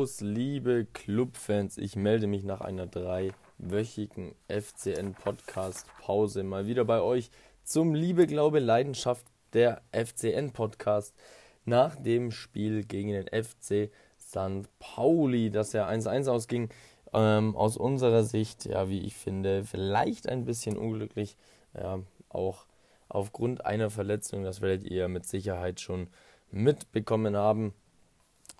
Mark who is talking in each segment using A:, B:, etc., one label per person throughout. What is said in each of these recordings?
A: Servus, liebe Clubfans. Ich melde mich nach einer dreiwöchigen FCN-Podcast-Pause mal wieder bei euch zum Liebe, Glaube, Leidenschaft der FCN-Podcast nach dem Spiel gegen den FC St. Pauli, das ja 1-1 ausging. Ähm, aus unserer Sicht, ja, wie ich finde, vielleicht ein bisschen unglücklich. Ja, auch aufgrund einer Verletzung, das werdet ihr mit Sicherheit schon mitbekommen haben.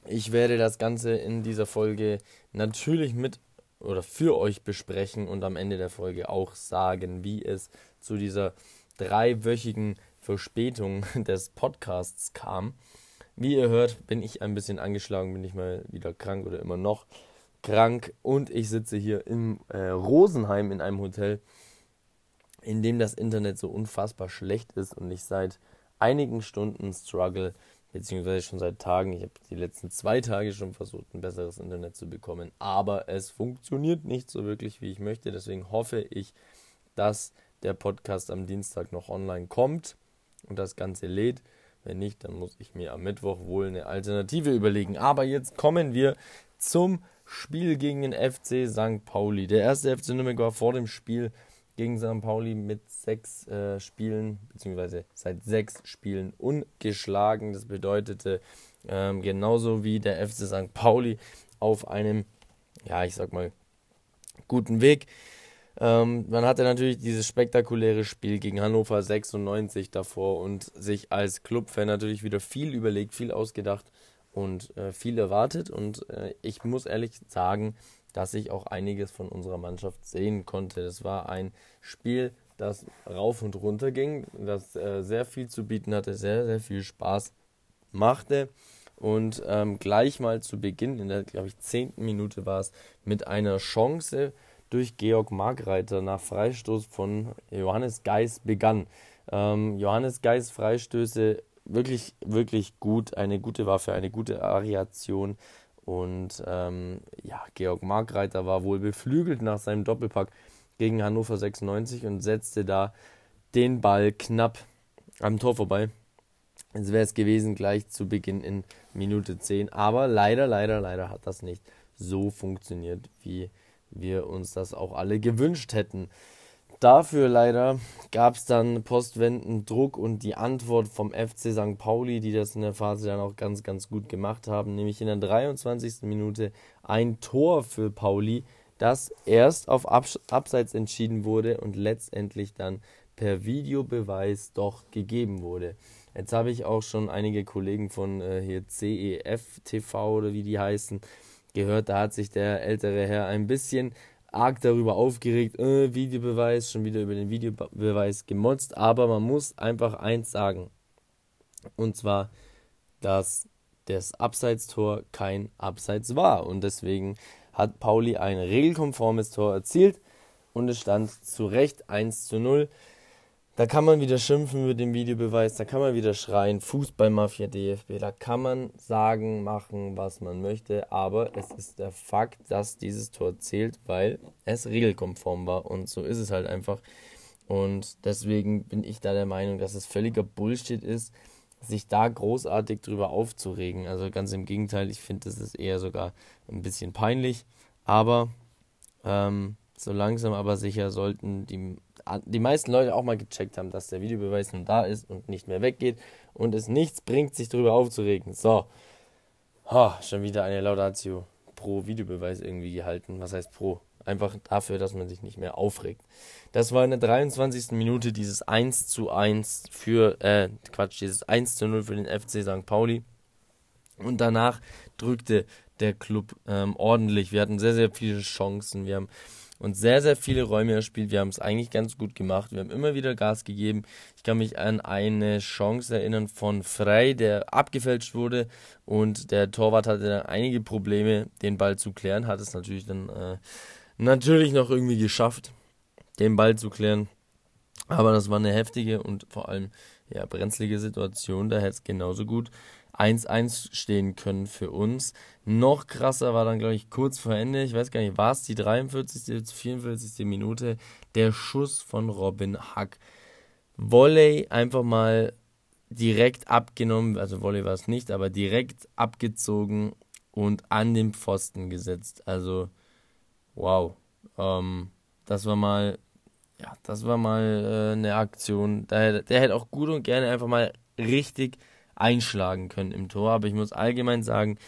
A: Ich werde das Ganze in dieser Folge natürlich mit oder für euch besprechen und am Ende der Folge auch sagen, wie es zu dieser dreiwöchigen Verspätung des Podcasts kam. Wie ihr hört, bin ich ein bisschen angeschlagen, bin ich mal wieder krank oder immer noch krank und ich sitze hier im äh, Rosenheim in einem Hotel, in dem das Internet so unfassbar schlecht ist und ich seit einigen Stunden struggle, beziehungsweise schon seit Tagen. Ich habe die letzten zwei Tage schon versucht, ein besseres Internet zu bekommen, aber es funktioniert nicht so wirklich, wie ich möchte. Deswegen hoffe ich, dass der Podcast am Dienstag noch online kommt und das Ganze lädt. Wenn nicht, dann muss ich mir am Mittwoch wohl eine Alternative überlegen. Aber jetzt kommen wir zum Spiel gegen den FC St. Pauli. Der erste FC Nürnberg war vor dem Spiel gegen St. Pauli mit sechs äh, Spielen, beziehungsweise seit sechs Spielen ungeschlagen. Das bedeutete ähm, genauso wie der FC St. Pauli auf einem, ja, ich sag mal, guten Weg. Ähm, man hatte natürlich dieses spektakuläre Spiel gegen Hannover 96 davor und sich als Clubfan natürlich wieder viel überlegt, viel ausgedacht und äh, viel erwartet. Und äh, ich muss ehrlich sagen, dass ich auch einiges von unserer Mannschaft sehen konnte. Das war ein Spiel, das rauf und runter ging, das äh, sehr viel zu bieten hatte, sehr, sehr viel Spaß machte. Und ähm, gleich mal zu Beginn, in der, glaube ich, zehnten Minute war es, mit einer Chance durch Georg Markreiter nach Freistoß von Johannes Geis begann. Ähm, Johannes Geis Freistöße wirklich, wirklich gut, eine gute Waffe, eine gute Variation. Und ähm, ja, Georg Markreiter war wohl beflügelt nach seinem Doppelpack gegen Hannover 96 und setzte da den Ball knapp am Tor vorbei. Es wäre es gewesen gleich zu Beginn in Minute 10. Aber leider, leider, leider hat das nicht so funktioniert, wie wir uns das auch alle gewünscht hätten. Dafür leider gab es dann postwendend Druck und die Antwort vom FC St. Pauli, die das in der Phase dann auch ganz, ganz gut gemacht haben, nämlich in der 23. Minute ein Tor für Pauli, das erst auf Abseits entschieden wurde und letztendlich dann per Videobeweis doch gegeben wurde. Jetzt habe ich auch schon einige Kollegen von äh, hier CEF TV oder wie die heißen gehört, da hat sich der ältere Herr ein bisschen arg darüber aufgeregt, äh, Videobeweis, schon wieder über den Videobeweis gemotzt, aber man muss einfach eins sagen. Und zwar, dass das Abseitstor kein Abseits war. Und deswegen hat Pauli ein regelkonformes Tor erzielt und es stand zu Recht 1 zu 0. Da kann man wieder schimpfen mit dem Videobeweis, da kann man wieder schreien, Fußballmafia DFB, da kann man sagen, machen, was man möchte, aber es ist der Fakt, dass dieses Tor zählt, weil es regelkonform war und so ist es halt einfach. Und deswegen bin ich da der Meinung, dass es völliger Bullshit ist, sich da großartig drüber aufzuregen. Also ganz im Gegenteil, ich finde, das ist eher sogar ein bisschen peinlich, aber ähm, so langsam aber sicher sollten die die meisten Leute auch mal gecheckt haben, dass der Videobeweis nun da ist und nicht mehr weggeht und es nichts bringt, sich darüber aufzuregen. So, ha, schon wieder eine Laudatio pro Videobeweis irgendwie gehalten. Was heißt pro? Einfach dafür, dass man sich nicht mehr aufregt. Das war in der 23. Minute dieses 1 zu 1 für, äh, Quatsch, dieses 1 zu 0 für den FC St. Pauli. Und danach drückte der Club ähm, ordentlich. Wir hatten sehr, sehr viele Chancen. Wir haben und sehr, sehr viele Räume erspielt. Wir haben es eigentlich ganz gut gemacht. Wir haben immer wieder Gas gegeben. Ich kann mich an eine Chance erinnern von Frey, der abgefälscht wurde und der Torwart hatte dann einige Probleme, den Ball zu klären. Hat es natürlich dann äh, natürlich noch irgendwie geschafft, den Ball zu klären. Aber das war eine heftige und vor allem ja, brenzlige Situation. Da hätte es genauso gut 1-1 stehen können für uns. Noch krasser war dann, glaube ich, kurz vor Ende, ich weiß gar nicht, war es die 43., 44. Minute, der Schuss von Robin Hack. Volley einfach mal direkt abgenommen, also Volley war es nicht, aber direkt abgezogen und an den Pfosten gesetzt. Also, wow. Ähm, das war mal, ja, das war mal äh, eine Aktion. Der, der hätte auch gut und gerne einfach mal richtig einschlagen können im Tor. Aber ich muss allgemein sagen,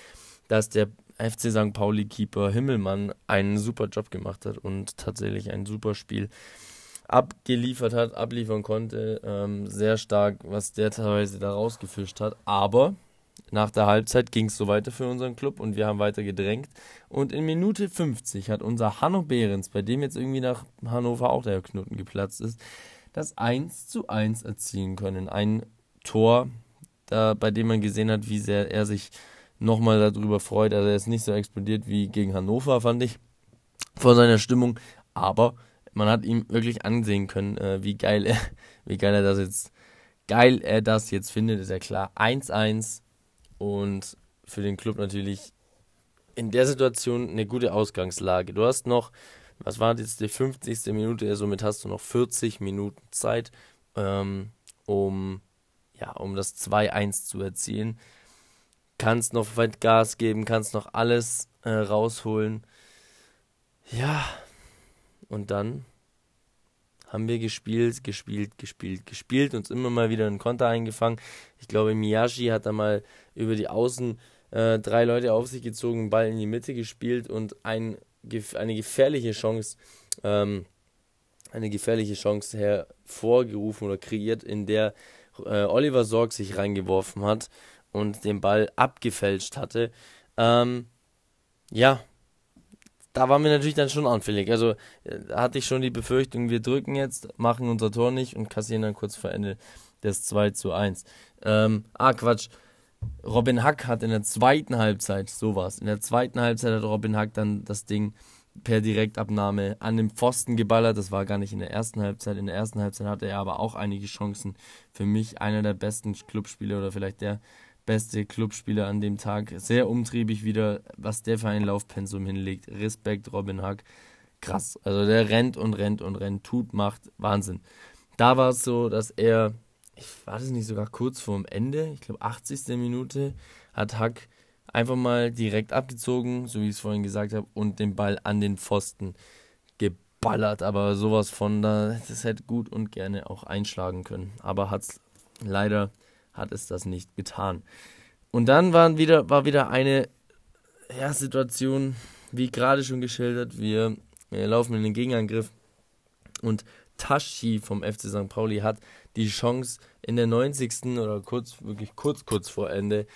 A: dass der FC St. Pauli Keeper Himmelmann einen super Job gemacht hat und tatsächlich ein super Spiel abgeliefert hat, abliefern konnte. Ähm, sehr stark, was der teilweise da rausgefischt hat. Aber nach der Halbzeit ging es so weiter für unseren Club und wir haben weiter gedrängt. Und in Minute 50 hat unser Hanno Behrens, bei dem jetzt irgendwie nach Hannover auch der Knoten geplatzt ist, das 1 zu 1 erzielen können. Ein Tor, da, bei dem man gesehen hat, wie sehr er sich nochmal darüber freut. Also er ist nicht so explodiert wie gegen Hannover, fand ich, vor seiner Stimmung. Aber man hat ihm wirklich ansehen können, äh, wie geil er, wie geil er das jetzt, geil er das jetzt findet, ist ja klar. 1-1 und für den Club natürlich in der Situation eine gute Ausgangslage. Du hast noch, was war jetzt die 50. Minute, somit hast du noch 40 Minuten Zeit, ähm, um, ja, um das 2-1 zu erzielen kannst noch weit Gas geben, kannst noch alles äh, rausholen. Ja, und dann haben wir gespielt, gespielt, gespielt, gespielt, uns immer mal wieder einen Konter eingefangen. Ich glaube, Miyashi hat da mal über die Außen äh, drei Leute auf sich gezogen, Ball in die Mitte gespielt und ein, eine gefährliche Chance, ähm, eine gefährliche Chance hervorgerufen oder kreiert, in der äh, Oliver Sorg sich reingeworfen hat und den Ball abgefälscht hatte. Ähm, ja, da waren wir natürlich dann schon anfällig. Also da hatte ich schon die Befürchtung, wir drücken jetzt, machen unser Tor nicht und kassieren dann kurz vor Ende des 2 zu 1. Ähm, ah, Quatsch. Robin Hack hat in der zweiten Halbzeit, sowas, in der zweiten Halbzeit hat Robin Hack dann das Ding per Direktabnahme an den Pfosten geballert. Das war gar nicht in der ersten Halbzeit. In der ersten Halbzeit hatte er aber auch einige Chancen. Für mich einer der besten Clubspieler oder vielleicht der beste Clubspieler an dem Tag. Sehr umtriebig wieder, was der für ein Laufpensum hinlegt. Respekt, Robin Hack. Krass. Also der rennt und rennt und rennt, tut, macht. Wahnsinn. Da war es so, dass er, ich war das nicht sogar kurz vorm Ende, ich glaube 80. Minute, hat Hack einfach mal direkt abgezogen, so wie ich es vorhin gesagt habe, und den Ball an den Pfosten geballert. Aber sowas von da, das hätte gut und gerne auch einschlagen können. Aber hat es leider hat es das nicht getan. Und dann waren wieder, war wieder eine ja, Situation, wie gerade schon geschildert, wir, wir laufen in den Gegenangriff und Tashi vom FC St. Pauli hat die Chance in der 90. oder kurz, wirklich kurz, kurz vor Ende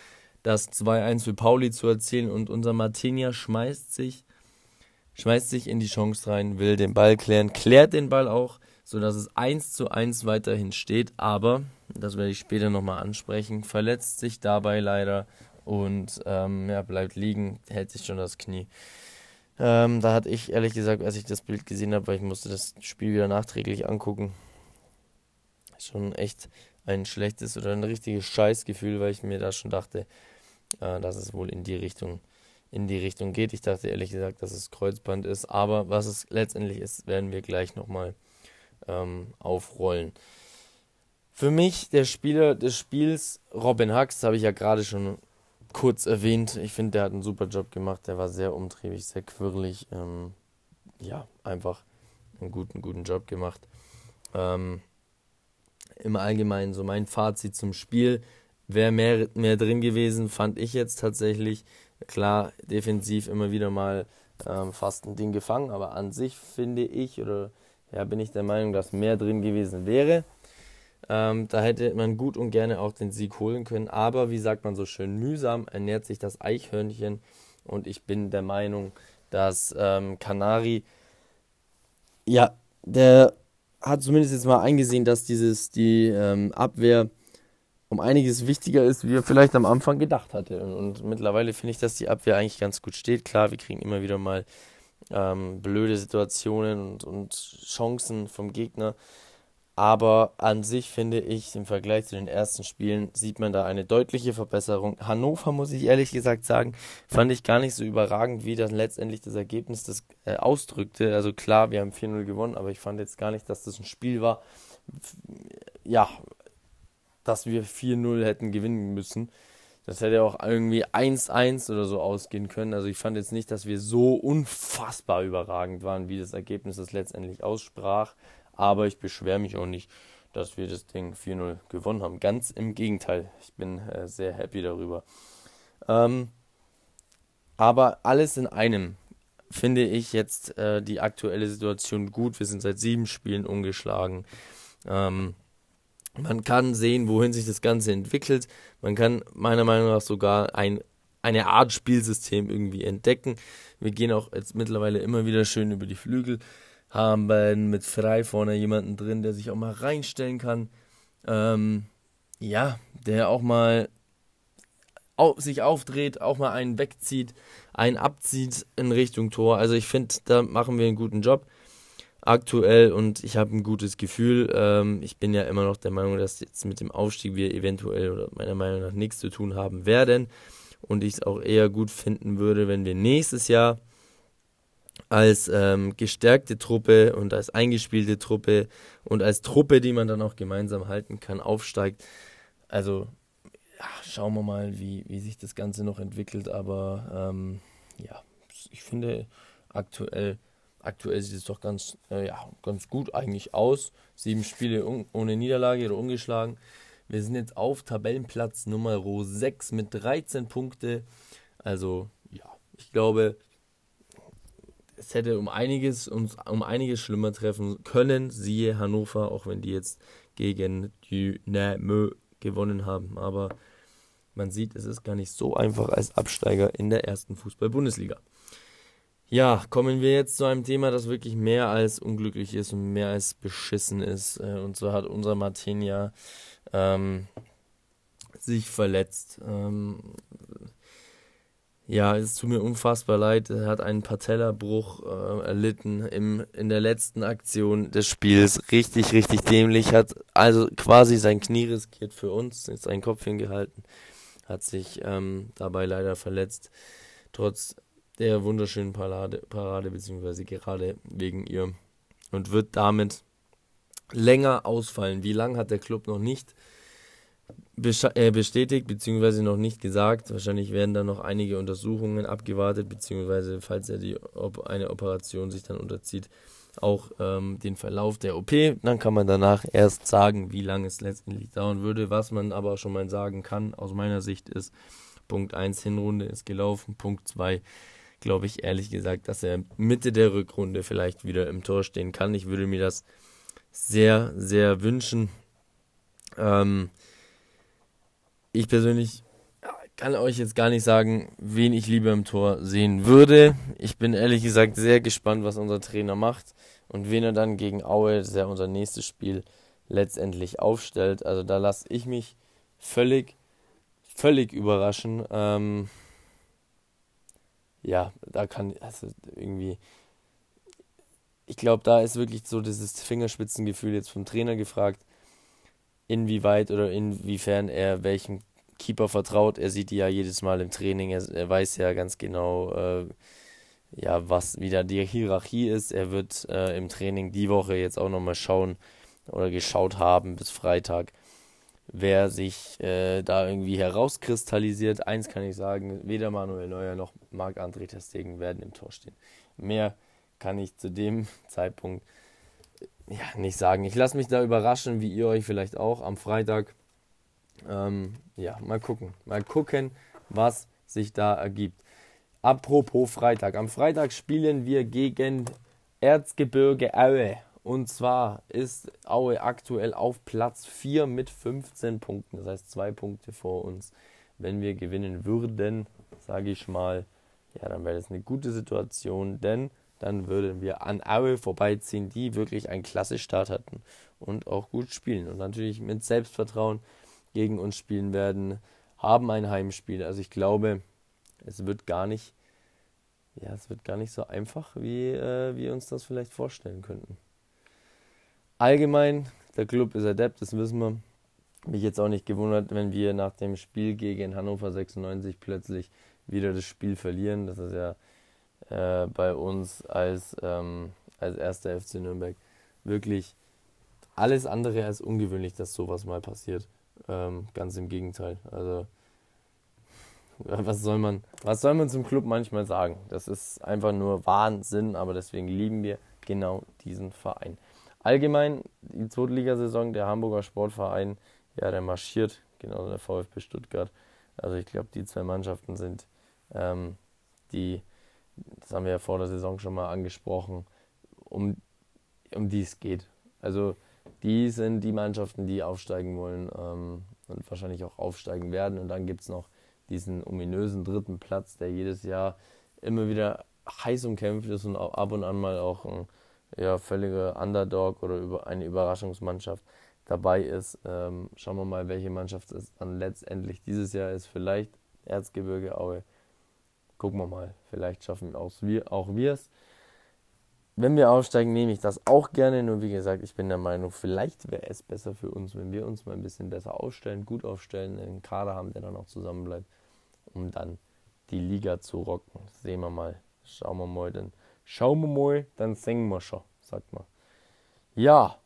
A: das 2-1 für Pauli zu erzielen und unser Martinia schmeißt sich, schmeißt sich in die Chance rein, will den Ball klären, klärt den Ball auch, sodass es 1 zu 1 weiterhin steht, aber das werde ich später nochmal ansprechen, verletzt sich dabei leider und ähm, ja, bleibt liegen, hält sich schon das Knie. Ähm, da hatte ich ehrlich gesagt, als ich das Bild gesehen habe, weil ich musste das Spiel wieder nachträglich angucken, schon echt ein schlechtes oder ein richtiges Scheißgefühl, weil ich mir da schon dachte, äh, dass es wohl in die Richtung in die Richtung geht. Ich dachte ehrlich gesagt, dass es Kreuzband ist, aber was es letztendlich ist, werden wir gleich nochmal ähm, aufrollen. Für mich der Spieler des Spiels, Robin Hux, habe ich ja gerade schon kurz erwähnt. Ich finde, der hat einen super Job gemacht. Der war sehr umtriebig, sehr quirlig. Ähm, ja, einfach einen guten, guten Job gemacht. Ähm, Im Allgemeinen so mein Fazit zum Spiel. Wäre mehr, mehr drin gewesen, fand ich jetzt tatsächlich. Klar, defensiv immer wieder mal ähm, fast ein Ding gefangen, aber an sich finde ich oder ja, bin ich der Meinung, dass mehr drin gewesen wäre. Ähm, da hätte man gut und gerne auch den Sieg holen können. Aber wie sagt man so schön, mühsam ernährt sich das Eichhörnchen. Und ich bin der Meinung, dass ähm, Kanari, ja, der hat zumindest jetzt mal eingesehen, dass dieses, die ähm, Abwehr um einiges wichtiger ist, wie er vielleicht am Anfang gedacht hatte. Und, mittlerweile finde ich, dass die Abwehr eigentlich ganz gut steht. Klar, wir kriegen immer wieder mal ähm, blöde Situationen und, und Chancen vom Gegner. Aber an sich finde ich, im Vergleich zu den ersten Spielen, sieht man da eine deutliche Verbesserung. Hannover, muss ich ehrlich gesagt sagen, fand ich gar nicht so überragend, wie dann letztendlich das Ergebnis das äh, ausdrückte. Also klar, wir haben 4-0 gewonnen, aber ich fand jetzt gar nicht, dass das ein Spiel war, ja, dass wir 4-0 hätten gewinnen müssen. Das hätte auch irgendwie 1-1 oder so ausgehen können. Also ich fand jetzt nicht, dass wir so unfassbar überragend waren, wie das Ergebnis das letztendlich aussprach. Aber ich beschwere mich auch nicht, dass wir das Ding 4-0 gewonnen haben. Ganz im Gegenteil. Ich bin äh, sehr happy darüber. Ähm, aber alles in einem finde ich jetzt äh, die aktuelle Situation gut. Wir sind seit sieben Spielen ungeschlagen. Ähm, man kann sehen, wohin sich das Ganze entwickelt. Man kann meiner Meinung nach sogar ein, eine Art Spielsystem irgendwie entdecken. Wir gehen auch jetzt mittlerweile immer wieder schön über die Flügel, haben mit frei vorne jemanden drin, der sich auch mal reinstellen kann. Ähm, ja, der auch mal auf, sich aufdreht, auch mal einen wegzieht, einen abzieht in Richtung Tor. Also ich finde, da machen wir einen guten Job aktuell und ich habe ein gutes Gefühl. Ähm, ich bin ja immer noch der Meinung, dass jetzt mit dem Aufstieg wir eventuell oder meiner Meinung nach nichts zu tun haben werden und ich es auch eher gut finden würde, wenn wir nächstes Jahr als ähm, gestärkte Truppe und als eingespielte Truppe und als Truppe, die man dann auch gemeinsam halten kann, aufsteigt. Also ja, schauen wir mal, wie, wie sich das Ganze noch entwickelt. Aber ähm, ja, ich finde aktuell, aktuell sieht es doch ganz, äh, ja, ganz gut eigentlich aus. Sieben Spiele ohne Niederlage oder ungeschlagen. Wir sind jetzt auf Tabellenplatz Nummer 6 mit 13 Punkte. Also ja, ich glaube, es hätte um einiges uns um einiges schlimmer treffen können, siehe Hannover, auch wenn die jetzt gegen Dynamo gewonnen haben. Aber man sieht, es ist gar nicht so einfach als Absteiger in der ersten Fußball-Bundesliga. Ja, kommen wir jetzt zu einem Thema, das wirklich mehr als unglücklich ist und mehr als beschissen ist. Äh, und so hat unser Martin ja ähm, sich verletzt. Ähm, ja, es tut mir unfassbar leid. Er hat einen Patellerbruch äh, erlitten im, in der letzten Aktion des Spiels. Richtig, richtig dämlich. Hat also quasi sein Knie riskiert für uns, jetzt seinen Kopf hingehalten. Hat sich ähm, dabei leider verletzt. Trotz der wunderschönen Parade, Parade, beziehungsweise gerade wegen ihr. Und wird damit länger ausfallen. Wie lang hat der Club noch nicht? Äh, bestätigt bzw. noch nicht gesagt. Wahrscheinlich werden da noch einige Untersuchungen abgewartet, beziehungsweise falls er die, ob eine Operation sich dann unterzieht, auch ähm, den Verlauf der OP. Dann kann man danach erst sagen, wie lange es letztendlich dauern würde. Was man aber schon mal sagen kann, aus meiner Sicht ist, Punkt 1 Hinrunde ist gelaufen, Punkt 2 glaube ich ehrlich gesagt, dass er Mitte der Rückrunde vielleicht wieder im Tor stehen kann. Ich würde mir das sehr, sehr wünschen. Ähm, ich persönlich kann euch jetzt gar nicht sagen, wen ich lieber im Tor sehen würde. Ich bin ehrlich gesagt sehr gespannt, was unser Trainer macht und wen er dann gegen Aue, das ist ja unser nächstes Spiel, letztendlich aufstellt. Also da lasse ich mich völlig, völlig überraschen. Ähm, ja, da kann, also irgendwie, ich glaube, da ist wirklich so dieses Fingerspitzengefühl jetzt vom Trainer gefragt inwieweit oder inwiefern er welchem Keeper vertraut. Er sieht die ja jedes Mal im Training, er, er weiß ja ganz genau, äh, ja, was wieder die Hierarchie ist. Er wird äh, im Training die Woche jetzt auch nochmal schauen oder geschaut haben bis Freitag, wer sich äh, da irgendwie herauskristallisiert. Eins kann ich sagen, weder Manuel Neuer noch Marc-André Testegen werden im Tor stehen. Mehr kann ich zu dem Zeitpunkt ja, nicht sagen. Ich lasse mich da überraschen, wie ihr euch vielleicht auch am Freitag. Ähm, ja, mal gucken. Mal gucken, was sich da ergibt. Apropos Freitag. Am Freitag spielen wir gegen Erzgebirge Aue. Und zwar ist Aue aktuell auf Platz 4 mit 15 Punkten. Das heißt, zwei Punkte vor uns. Wenn wir gewinnen würden, sage ich mal, ja, dann wäre das eine gute Situation, denn dann würden wir an Aue vorbeiziehen, die wirklich einen klasse Start hatten und auch gut spielen und natürlich mit Selbstvertrauen gegen uns spielen werden, haben ein Heimspiel. Also ich glaube, es wird gar nicht, ja, es wird gar nicht so einfach, wie äh, wir uns das vielleicht vorstellen könnten. Allgemein, der Club ist adept, das wissen wir. Mich jetzt auch nicht gewundert, wenn wir nach dem Spiel gegen Hannover 96 plötzlich wieder das Spiel verlieren. Das ist ja äh, bei uns als, ähm, als erster FC Nürnberg wirklich alles andere als ungewöhnlich, dass sowas mal passiert. Ähm, ganz im Gegenteil. Also was soll man, was soll man zum Club manchmal sagen? Das ist einfach nur Wahnsinn, aber deswegen lieben wir genau diesen Verein. Allgemein, die Zweitligasaison, der Hamburger Sportverein, ja, der marschiert, genauso der VfB Stuttgart. Also ich glaube, die zwei Mannschaften sind ähm, die, das haben wir ja vor der Saison schon mal angesprochen, um, um die es geht. Also die sind die Mannschaften, die aufsteigen wollen ähm, und wahrscheinlich auch aufsteigen werden. Und dann gibt es noch diesen ominösen dritten Platz, der jedes Jahr immer wieder heiß umkämpft ist und ab und an mal auch ein ja, völliger Underdog oder eine Überraschungsmannschaft dabei ist. Ähm, schauen wir mal, welche Mannschaft es dann letztendlich dieses Jahr ist. Vielleicht Erzgebirge Aue. Gucken wir mal. Vielleicht schaffen auch wir auch es. Wenn wir aufsteigen, nehme ich das auch gerne. Nur wie gesagt, ich bin der Meinung, vielleicht wäre es besser für uns, wenn wir uns mal ein bisschen besser aufstellen, gut aufstellen, einen Kader haben, der dann auch zusammenbleibt, um dann die Liga zu rocken. Sehen wir mal. Schauen wir mal, dann schauen wir mal, dann singen wir schon, sagt man. Ja,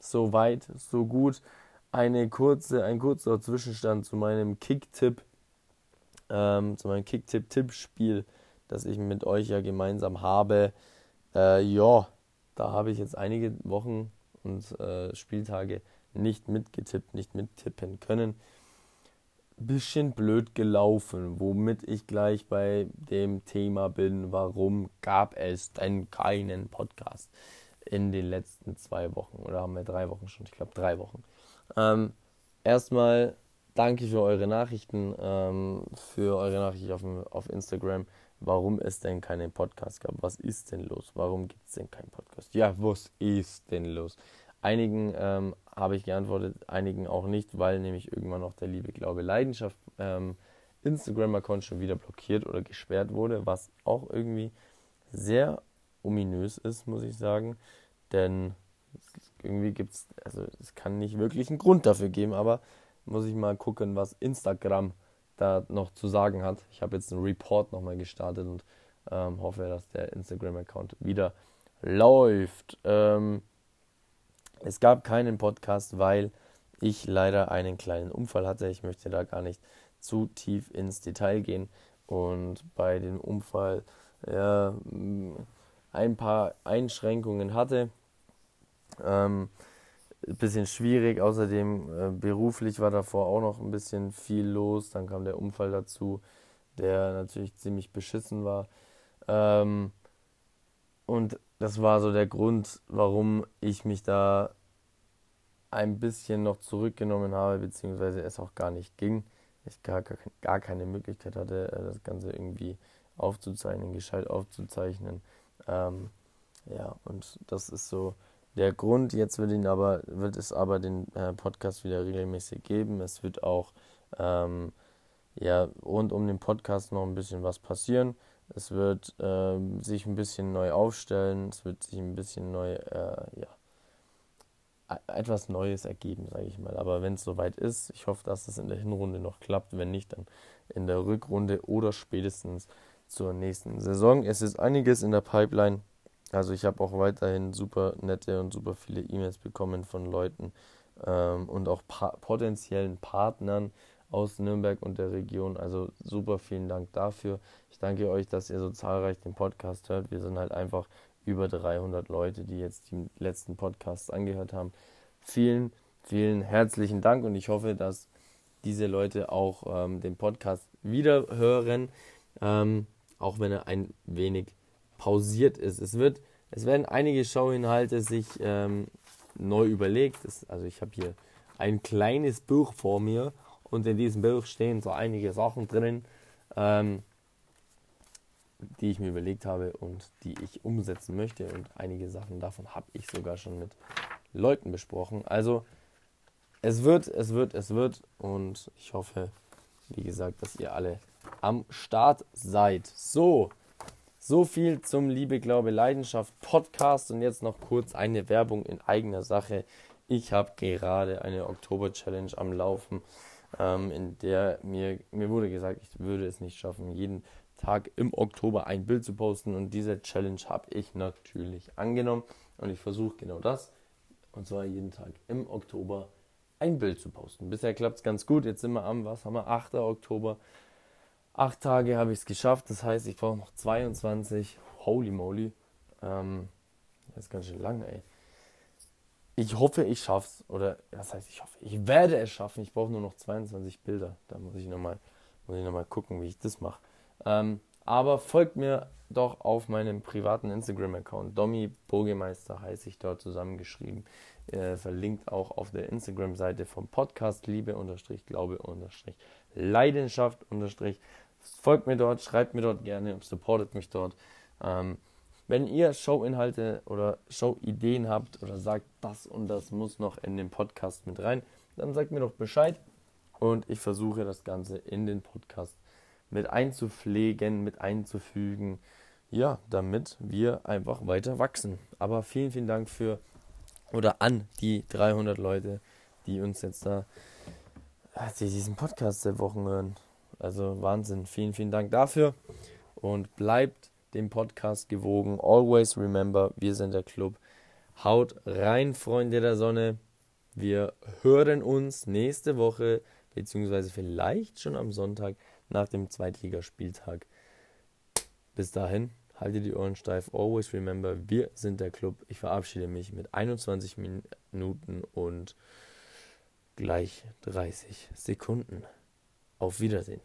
A: so weit, so gut. Eine kurze, ein kurzer Zwischenstand zu meinem Kick-Tipp, ähm, zu meinem Kick-Tipp-Tippspiel, das ich mit euch ja gemeinsam habe. Äh, ja, da habe ich jetzt einige Wochen und äh, Spieltage nicht mitgetippt, nicht mittippen können. Bisschen blöd gelaufen, womit ich gleich bei dem Thema bin, warum gab es denn keinen Podcast? in den letzten zwei Wochen. Oder haben wir drei Wochen schon? Ich glaube drei Wochen. Ähm, erstmal danke für eure Nachrichten, ähm, für eure Nachrichten auf, auf Instagram, warum es denn keinen Podcast gab. Was ist denn los? Warum gibt es denn keinen Podcast? Ja, was ist denn los? Einigen ähm, habe ich geantwortet, einigen auch nicht, weil nämlich irgendwann noch der Liebe, Glaube, Leidenschaft ähm, Instagram-Account schon wieder blockiert oder gesperrt wurde, was auch irgendwie sehr ominös ist, muss ich sagen. Denn irgendwie gibt es, also es kann nicht wirklich einen Grund dafür geben, aber muss ich mal gucken, was Instagram da noch zu sagen hat. Ich habe jetzt einen Report nochmal gestartet und ähm, hoffe, dass der Instagram-Account wieder läuft. Ähm, es gab keinen Podcast, weil ich leider einen kleinen Unfall hatte. Ich möchte da gar nicht zu tief ins Detail gehen. Und bei dem Unfall, ja, ein paar Einschränkungen hatte. Ähm, bisschen schwierig, außerdem äh, beruflich war davor auch noch ein bisschen viel los. Dann kam der Unfall dazu, der natürlich ziemlich beschissen war. Ähm, und das war so der Grund, warum ich mich da ein bisschen noch zurückgenommen habe, beziehungsweise es auch gar nicht ging. Ich gar, gar keine Möglichkeit hatte, äh, das Ganze irgendwie aufzuzeichnen, gescheit aufzuzeichnen. Ähm, ja, und das ist so der Grund. Jetzt wird, ihn aber, wird es aber den äh, Podcast wieder regelmäßig geben. Es wird auch ähm, ja, rund um den Podcast noch ein bisschen was passieren. Es wird ähm, sich ein bisschen neu aufstellen. Es wird sich ein bisschen neu, äh, ja, etwas Neues ergeben, sage ich mal. Aber wenn es soweit ist, ich hoffe, dass es in der Hinrunde noch klappt. Wenn nicht, dann in der Rückrunde oder spätestens zur nächsten Saison. Es ist einiges in der Pipeline. Also ich habe auch weiterhin super nette und super viele E-Mails bekommen von Leuten ähm, und auch pa potenziellen Partnern aus Nürnberg und der Region. Also super vielen Dank dafür. Ich danke euch, dass ihr so zahlreich den Podcast hört. Wir sind halt einfach über 300 Leute, die jetzt die letzten Podcasts angehört haben. Vielen, vielen herzlichen Dank und ich hoffe, dass diese Leute auch ähm, den Podcast wieder hören. Ähm, auch wenn er ein wenig pausiert ist. Es, wird, es werden einige Showinhalte sich ähm, neu überlegt. Das, also ich habe hier ein kleines Buch vor mir und in diesem Buch stehen so einige Sachen drin, ähm, die ich mir überlegt habe und die ich umsetzen möchte. Und einige Sachen davon habe ich sogar schon mit Leuten besprochen. Also es wird, es wird, es wird und ich hoffe, wie gesagt, dass ihr alle am Start seid. So, so viel zum Liebe, Glaube, Leidenschaft Podcast und jetzt noch kurz eine Werbung in eigener Sache. Ich habe gerade eine Oktober-Challenge am Laufen, ähm, in der mir, mir wurde gesagt, ich würde es nicht schaffen, jeden Tag im Oktober ein Bild zu posten und diese Challenge habe ich natürlich angenommen und ich versuche genau das und zwar jeden Tag im Oktober ein Bild zu posten. Bisher klappt es ganz gut. Jetzt sind wir am, was haben wir, 8. Oktober. Acht Tage habe ich es geschafft, das heißt, ich brauche noch 22. Holy moly. Ähm, das ist ganz schön lang, ey. Ich hoffe, ich schaff's. Oder, das heißt, ich hoffe, ich werde es schaffen. Ich brauche nur noch 22 Bilder. Da muss ich nochmal noch gucken, wie ich das mache. Ähm, aber folgt mir doch auf meinem privaten Instagram-Account. Domi Burgemeister heiße ich dort zusammengeschrieben. Äh, verlinkt auch auf der Instagram-Seite vom Podcast Liebe unterstrich Glaube unterstrich Leidenschaft unterstrich folgt mir dort, schreibt mir dort gerne, supportet mich dort. Ähm, wenn ihr Showinhalte oder Showideen habt oder sagt, das und das muss noch in den Podcast mit rein, dann sagt mir doch Bescheid und ich versuche das Ganze in den Podcast mit einzupflegen, mit einzufügen, ja, damit wir einfach weiter wachsen. Aber vielen, vielen Dank für oder an die 300 Leute, die uns jetzt da, die diesen Podcast der Wochen hören. Also Wahnsinn. Vielen, vielen Dank dafür. Und bleibt dem Podcast gewogen. Always remember, wir sind der Club. Haut rein, Freunde der Sonne. Wir hören uns nächste Woche, beziehungsweise vielleicht schon am Sonntag nach dem Zweitligaspieltag. Bis dahin, haltet die Ohren steif. Always remember, wir sind der Club. Ich verabschiede mich mit 21 Minuten und gleich 30 Sekunden. Auf Wiedersehen.